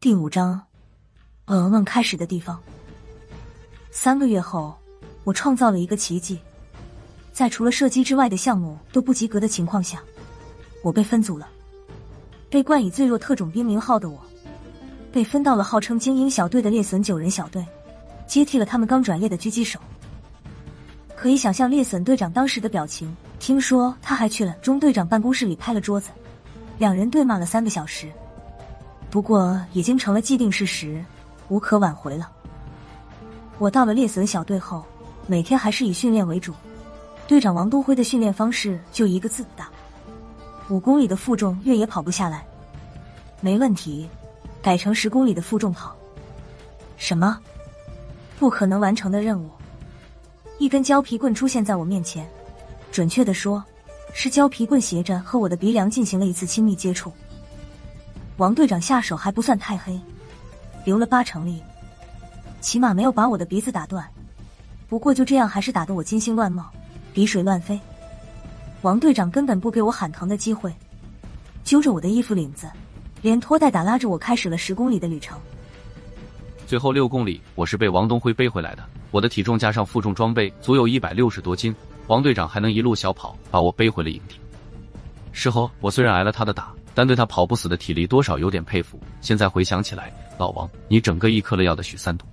第五章，噩梦开始的地方。三个月后，我创造了一个奇迹，在除了射击之外的项目都不及格的情况下，我被分组了。被冠以“最弱特种兵”名号的我，被分到了号称精英小队的猎隼九人小队，接替了他们刚转业的狙击手。可以想象猎隼队长当时的表情。听说他还去了中队长办公室里拍了桌子，两人对骂了三个小时。不过已经成了既定事实，无可挽回了。我到了猎隼小队后，每天还是以训练为主。队长王东辉的训练方式就一个字大：五公里的负重越野跑不下来，没问题，改成十公里的负重跑。什么？不可能完成的任务？一根胶皮棍出现在我面前。准确的说，是胶皮棍斜着和我的鼻梁进行了一次亲密接触。王队长下手还不算太黑，留了八成力，起码没有把我的鼻子打断。不过就这样，还是打得我金星乱冒，鼻水乱飞。王队长根本不给我喊疼的机会，揪着我的衣服领子，连拖带打拉着我开始了十公里的旅程。最后六公里，我是被王东辉背回来的。我的体重加上负重装备，足有一百六十多斤。王队长还能一路小跑把我背回了营地。事后我虽然挨了他的打，但对他跑不死的体力多少有点佩服。现在回想起来，老王，你整个一颗了药的许三多。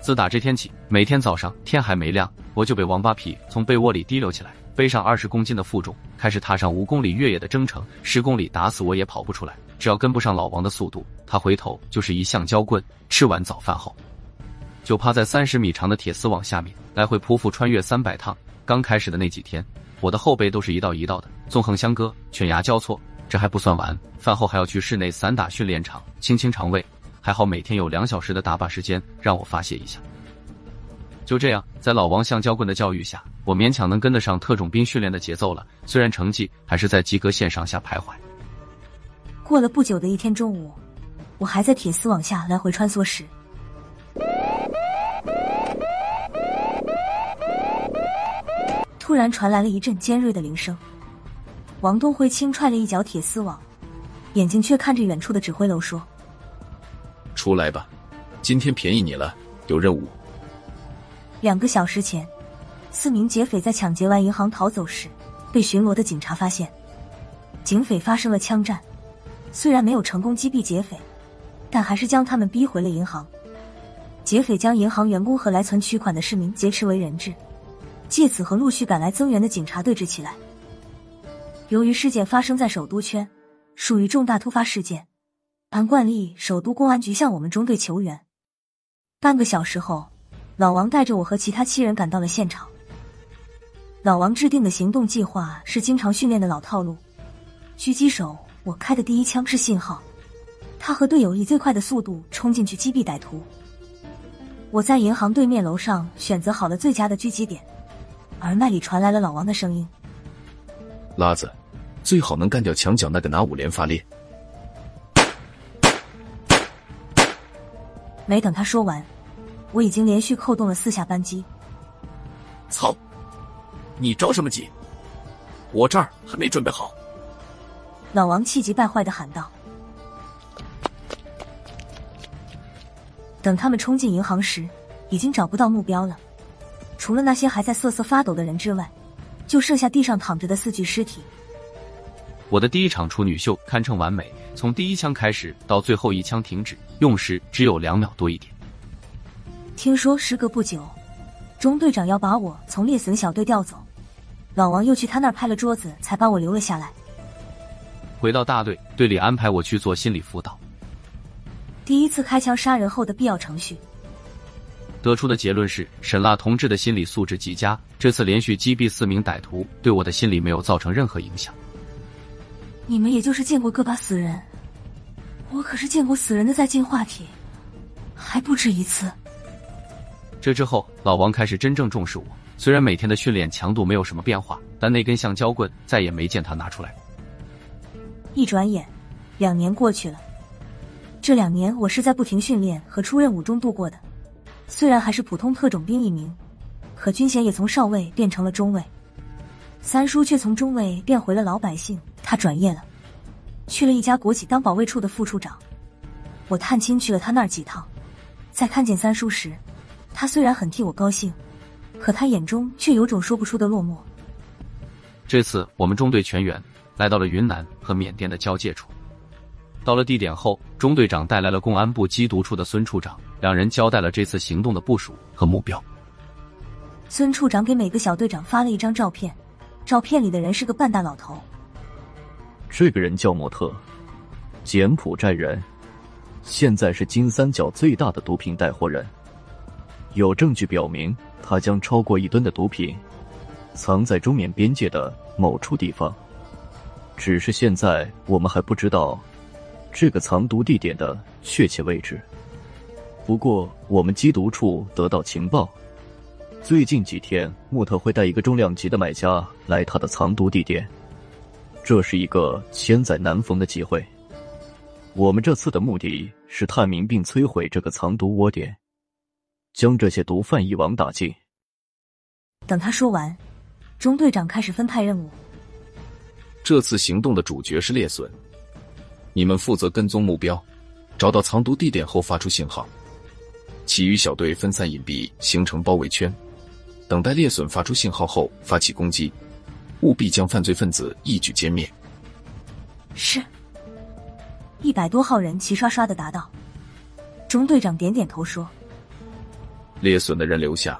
自打这天起，每天早上天还没亮，我就被王八皮从被窝里提溜起来，背上二十公斤的负重，开始踏上五公里越野的征程。十公里打死我也跑不出来，只要跟不上老王的速度，他回头就是一橡胶棍。吃完早饭后，就趴在三十米长的铁丝网下面来回匍匐穿越三百趟。刚开始的那几天，我的后背都是一道一道的，纵横相割，犬牙交错。这还不算完，饭后还要去室内散打训练场清清肠胃。还好每天有两小时的打靶时间，让我发泄一下。就这样，在老王橡胶棍的教育下，我勉强能跟得上特种兵训练的节奏了。虽然成绩还是在及格线上下徘徊。过了不久的一天中午，我还在铁丝网下来回穿梭时。突然传来了一阵尖锐的铃声，王东辉轻踹了一脚铁丝网，眼睛却看着远处的指挥楼说：“出来吧，今天便宜你了，有任务。”两个小时前，四名劫匪在抢劫完银行逃走时，被巡逻的警察发现，警匪发生了枪战，虽然没有成功击毙劫匪，但还是将他们逼回了银行。劫匪将银行员工和来存取款的市民劫持为人质。借此和陆续赶来增援的警察对峙起来。由于事件发生在首都圈，属于重大突发事件，按惯例，首都公安局向我们中队求援。半个小时后，老王带着我和其他七人赶到了现场。老王制定的行动计划是经常训练的老套路：狙击手，我开的第一枪是信号，他和队友以最快的速度冲进去击毙歹徒。我在银行对面楼上选择好了最佳的狙击点。耳麦里传来了老王的声音：“拉子，最好能干掉墙角那个拿五连发猎。”没等他说完，我已经连续扣动了四下扳机。操！你着什么急？我这儿还没准备好。老王气急败坏的喊道。等他们冲进银行时，已经找不到目标了。除了那些还在瑟瑟发抖的人之外，就剩下地上躺着的四具尸体。我的第一场处女秀堪称完美，从第一枪开始到最后一枪停止，用时只有两秒多一点。听说时隔不久，中队长要把我从猎隼小队调走，老王又去他那儿拍了桌子，才把我留了下来。回到大队，队里安排我去做心理辅导。第一次开枪杀人后的必要程序。得出的结论是，沈辣同志的心理素质极佳。这次连续击毙四名歹徒，对我的心理没有造成任何影响。你们也就是见过个把死人，我可是见过死人的在进化体，还不止一次。这之后，老王开始真正重视我。虽然每天的训练强度没有什么变化，但那根橡胶棍再也没见他拿出来。一转眼，两年过去了。这两年，我是在不停训练和出任务中度过的。虽然还是普通特种兵一名，可军衔也从少尉变成了中尉。三叔却从中尉变回了老百姓。他转业了，去了一家国企当保卫处的副处长。我探亲去了他那儿几趟，在看见三叔时，他虽然很替我高兴，可他眼中却有种说不出的落寞。这次我们中队全员来到了云南和缅甸的交界处。到了地点后，中队长带来了公安部缉毒处的孙处长，两人交代了这次行动的部署和目标。孙处长给每个小队长发了一张照片，照片里的人是个半大老头。这个人叫莫特，柬埔寨人，现在是金三角最大的毒品带货人。有证据表明，他将超过一吨的毒品藏在中缅边界的某处地方，只是现在我们还不知道。这个藏毒地点的确切位置。不过，我们缉毒处得到情报，最近几天穆特会带一个重量级的买家来他的藏毒地点，这是一个千载难逢的机会。我们这次的目的是探明并摧毁这个藏毒窝点，将这些毒贩一网打尽。等他说完，中队长开始分派任务。这次行动的主角是猎隼。你们负责跟踪目标，找到藏毒地点后发出信号，其余小队分散隐蔽，形成包围圈，等待猎隼发出信号后发起攻击，务必将犯罪分子一举歼灭。是，一百多号人齐刷刷的答道。中队长点点头说：“猎隼的人留下，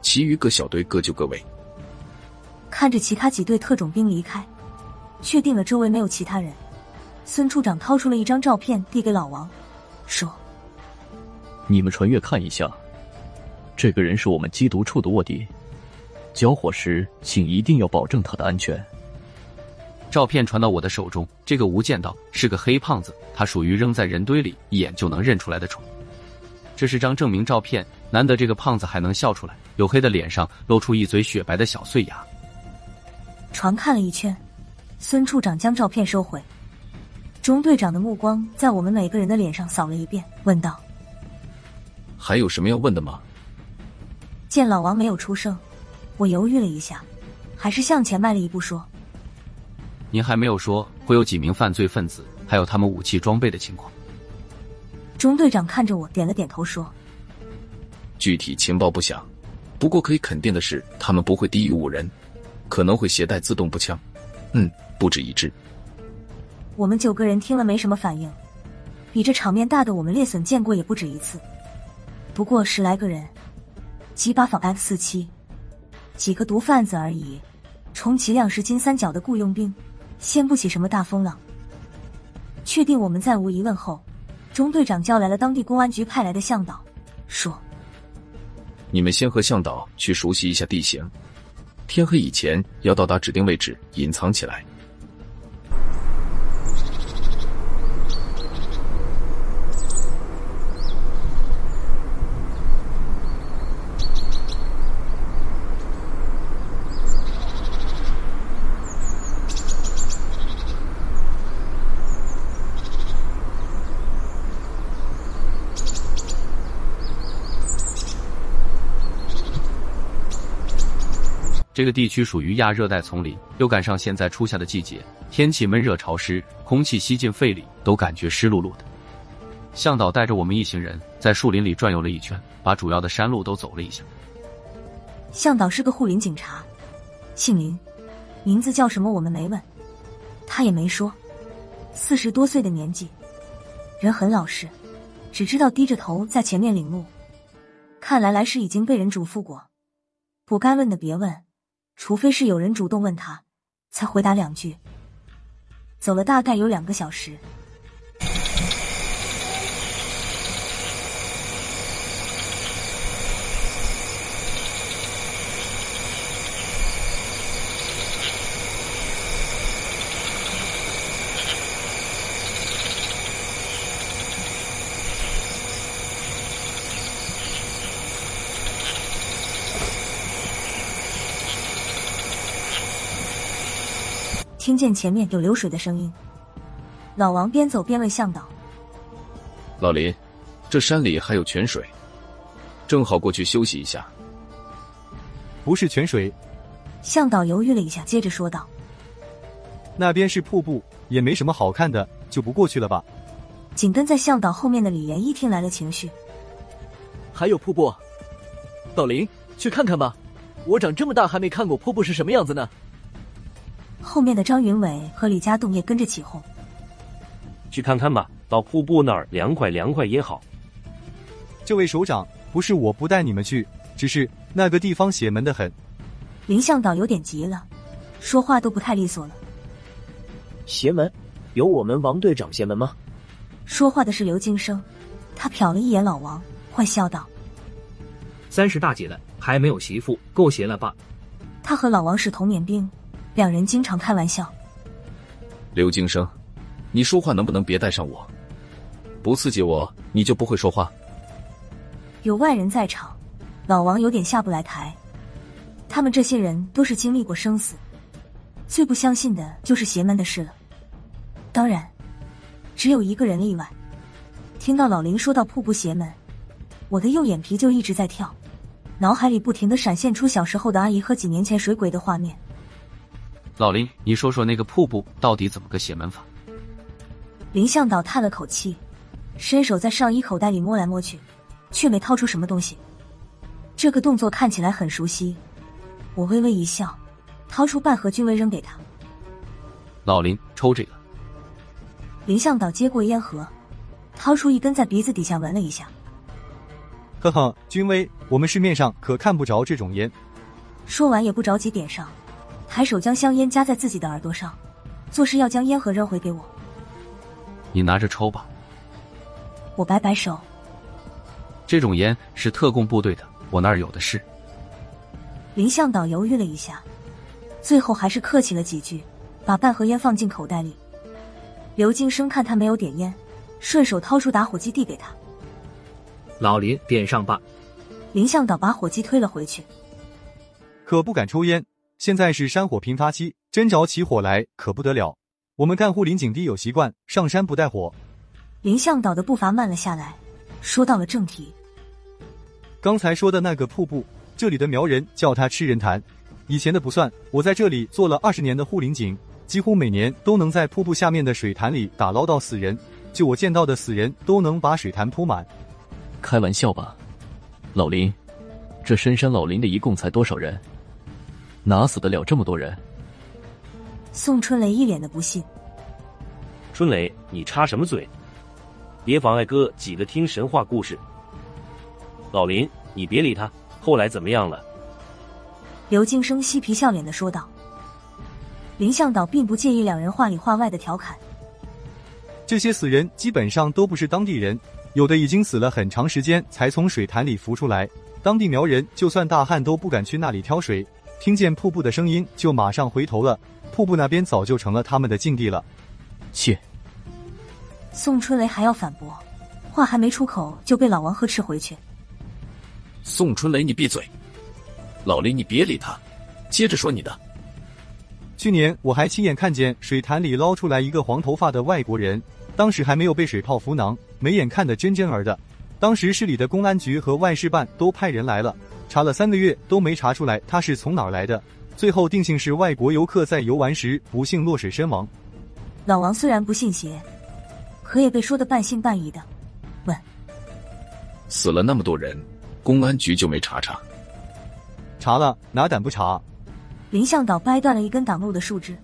其余各小队各就各位。”看着其他几队特种兵离开，确定了周围没有其他人。孙处长掏出了一张照片，递给老王，说：“你们传阅看一下，这个人是我们缉毒处的卧底，交火时请一定要保证他的安全。”照片传到我的手中，这个无间道是个黑胖子，他属于扔在人堆里一眼就能认出来的种。这是张证明照片，难得这个胖子还能笑出来，黝黑的脸上露出一嘴雪白的小碎牙。传看了一圈，孙处长将照片收回。中队长的目光在我们每个人的脸上扫了一遍，问道：“还有什么要问的吗？”见老王没有出声，我犹豫了一下，还是向前迈了一步，说：“您还没有说会有几名犯罪分子，还有他们武器装备的情况。”中队长看着我，点了点头，说：“具体情报不详，不过可以肯定的是，他们不会低于五人，可能会携带自动步枪。嗯，不止一支。”我们九个人听了没什么反应，比这场面大的我们猎隼见过也不止一次。不过十来个人，几把仿 F 四七，几个毒贩子而已，充其量是金三角的雇佣兵，掀不起什么大风浪。确定我们再无疑问后，中队长叫来了当地公安局派来的向导，说：“你们先和向导去熟悉一下地形，天黑以前要到达指定位置，隐藏起来。”这个地区属于亚热带丛林，又赶上现在初夏的季节，天气闷热潮湿，空气吸进肺里都感觉湿漉漉的。向导带着我们一行人在树林里转悠了一圈，把主要的山路都走了一下。向导是个护林警察，姓林，名字叫什么我们没问，他也没说。四十多岁的年纪，人很老实，只知道低着头在前面领路。看来来时已经被人嘱咐过，不该问的别问。除非是有人主动问他，才回答两句。走了大概有两个小时。听见前面有流水的声音，老王边走边问向导：“老林，这山里还有泉水，正好过去休息一下。”不是泉水，向导犹豫了一下，接着说道：“那边是瀑布，也没什么好看的，就不过去了吧。”紧跟在向导后面的李岩一听来了情绪，还有瀑布，老林，去看看吧。我长这么大还没看过瀑布是什么样子呢。后面的张云伟和李家栋也跟着起哄。去看看吧，到瀑布那儿凉快凉快也好。这位首长，不是我不带你们去，只是那个地方邪门的很。林向导有点急了，说话都不太利索了。邪门？有我们王队长邪门吗？说话的是刘金生，他瞟了一眼老王，坏笑道：“三十大几了，还没有媳妇，够邪了吧？”他和老王是同年兵，两人经常开玩笑。刘金生，你说话能不能别带上我？不刺激我，你就不会说话。有外人在场，老王有点下不来台。他们这些人都是经历过生死，最不相信的就是邪门的事了。当然。只有一个人例外。听到老林说到瀑布邪门，我的右眼皮就一直在跳，脑海里不停的闪现出小时候的阿姨和几年前水鬼的画面。老林，你说说那个瀑布到底怎么个邪门法？林向导叹了口气，伸手在上衣口袋里摸来摸去，却没掏出什么东西。这个动作看起来很熟悉，我微微一笑，掏出半盒君威扔给他。老林，抽这个。林向导接过烟盒，掏出一根，在鼻子底下闻了一下。呵呵，君威，我们市面上可看不着这种烟。说完也不着急点上，抬手将香烟夹在自己的耳朵上，做事要将烟盒扔回给我。你拿着抽吧。我摆摆手。这种烟是特供部队的，我那儿有的是。林向导犹豫了一下，最后还是客气了几句，把半盒烟放进口袋里。刘金生看他没有点烟，顺手掏出打火机递给他。老林，点上吧。林向导把火机推了回去。可不敢抽烟，现在是山火频发期，真着起火来可不得了。我们干护林警的有习惯，上山不带火。林向导的步伐慢了下来，说到了正题。刚才说的那个瀑布，这里的苗人叫它吃人潭。以前的不算，我在这里做了二十年的护林警。几乎每年都能在瀑布下面的水潭里打捞到死人，就我见到的死人都能把水潭铺满。开玩笑吧，老林，这深山老林的一共才多少人？哪死得了这么多人？宋春雷一脸的不信。春雷，你插什么嘴？别妨碍哥几个听神话故事。老林，你别理他。后来怎么样了？刘金生嬉皮笑脸的说道。林向导并不介意两人话里话外的调侃。这些死人基本上都不是当地人，有的已经死了很长时间才从水潭里浮出来。当地苗人就算大旱都不敢去那里挑水，听见瀑布的声音就马上回头了。瀑布那边早就成了他们的禁地了。切！宋春雷还要反驳，话还没出口就被老王呵斥回去。宋春雷，你闭嘴！老林，你别理他，接着说你的。去年我还亲眼看见水潭里捞出来一个黄头发的外国人，当时还没有被水泡浮囊，眉眼看得真真儿的。当时市里的公安局和外事办都派人来了，查了三个月都没查出来他是从哪儿来的，最后定性是外国游客在游玩时不幸落水身亡。老王虽然不信邪，可也被说的半信半疑的，问：死了那么多人，公安局就没查查？查了，哪敢不查？林向导掰断了一根挡路的树枝，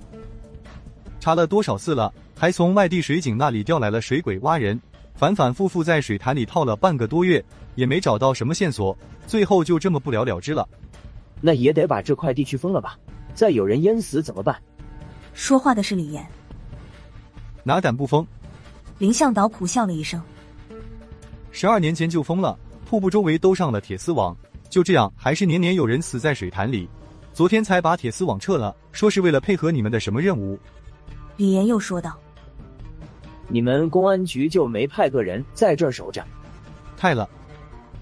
查了多少次了，还从外地水井那里调来了水鬼挖人，反反复复在水潭里套了半个多月，也没找到什么线索，最后就这么不了了之了。那也得把这块地区封了吧？再有人淹死怎么办？说话的是李岩，哪敢不封？林向导苦笑了一声，十二年前就封了，瀑布周围都上了铁丝网，就这样还是年年有人死在水潭里。昨天才把铁丝网撤了，说是为了配合你们的什么任务？李岩又说道：“你们公安局就没派个人在这儿守着？”派了。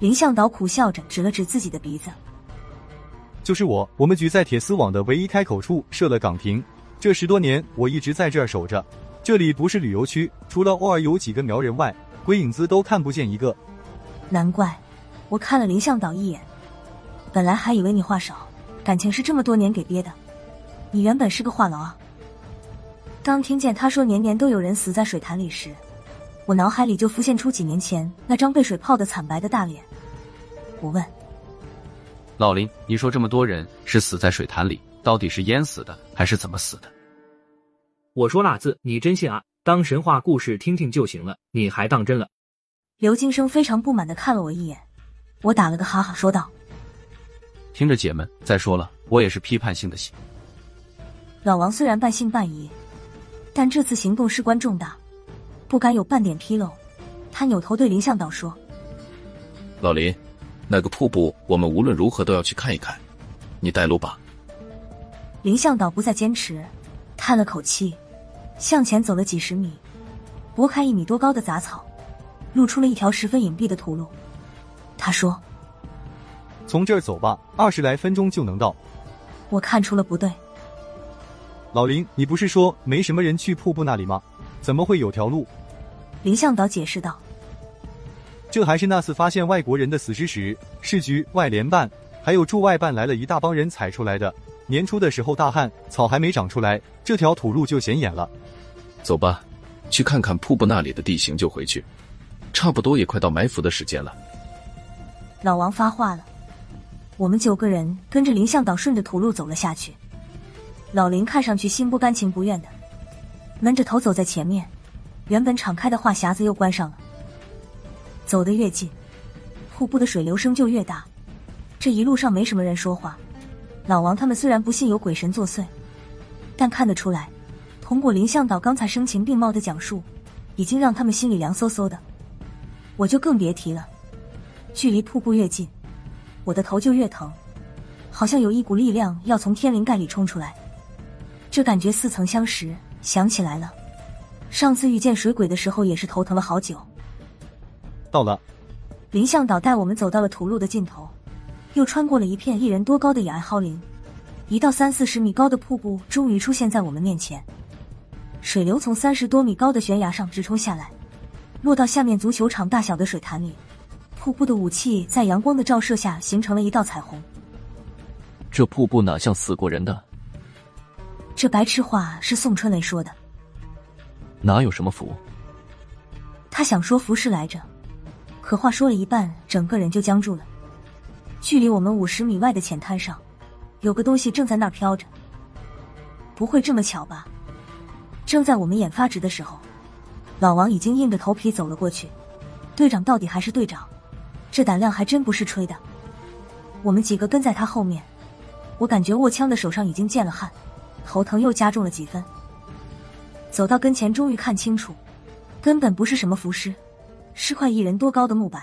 林向导苦笑着指了指自己的鼻子：“就是我，我们局在铁丝网的唯一开口处设了岗亭。这十多年，我一直在这儿守着。这里不是旅游区，除了偶尔有几个苗人外，鬼影子都看不见一个。难怪，我看了林向导一眼，本来还以为你话少。”感情是这么多年给憋的，你原本是个话痨啊！刚听见他说年年都有人死在水潭里时，我脑海里就浮现出几年前那张被水泡的惨白的大脸。我问老林：“你说这么多人是死在水潭里，到底是淹死的还是怎么死的？”我说那字你真信啊？当神话故事听听就行了，你还当真了？刘金生非常不满的看了我一眼，我打了个哈哈说道：“听着姐们，再说了，我也是批判性的信。”老王虽然半信半疑，但这次行动事关重大，不敢有半点纰漏。他扭头对林向导说：“老林，那个瀑布我们无论如何都要去看一看，你带路吧。”林向导不再坚持，叹了口气，向前走了几十米，拨开一米多高的杂草，露出了一条十分隐蔽的土路。他说：“从这儿走吧，二十来分钟就能到。”我看出了不对。老林，你不是说没什么人去瀑布那里吗？怎么会有条路？林向导解释道：“这还是那次发现外国人的死尸时，市局、外联办还有驻外办来了一大帮人踩出来的。年初的时候大旱，草还没长出来，这条土路就显眼了。走吧，去看看瀑布那里的地形就回去，差不多也快到埋伏的时间了。”老王发话了，我们九个人跟着林向导顺着土路走了下去。老林看上去心不甘情不愿的，闷着头走在前面。原本敞开的话匣子又关上了。走得越近，瀑布的水流声就越大。这一路上没什么人说话。老王他们虽然不信有鬼神作祟，但看得出来，通过林向导刚才声情并茂的讲述，已经让他们心里凉飕飕的。我就更别提了。距离瀑布越近，我的头就越疼，好像有一股力量要从天灵盖里冲出来。这感觉似曾相识，想起来了，上次遇见水鬼的时候也是头疼了好久。到了，林向导带我们走到了土路的尽头，又穿过了一片一人多高的野蒿林，一道三四十米高的瀑布终于出现在我们面前。水流从三十多米高的悬崖上直冲下来，落到下面足球场大小的水潭里。瀑布的武器在阳光的照射下形成了一道彩虹。这瀑布哪像死过人的？这白痴话是宋春雷说的，哪有什么福？他想说符事来着，可话说了一半，整个人就僵住了。距离我们五十米外的浅滩上，有个东西正在那儿飘着。不会这么巧吧？正在我们眼发直的时候，老王已经硬着头皮走了过去。队长到底还是队长，这胆量还真不是吹的。我们几个跟在他后面，我感觉握枪的手上已经见了汗。头疼又加重了几分。走到跟前，终于看清楚，根本不是什么浮尸，是块一人多高的木板。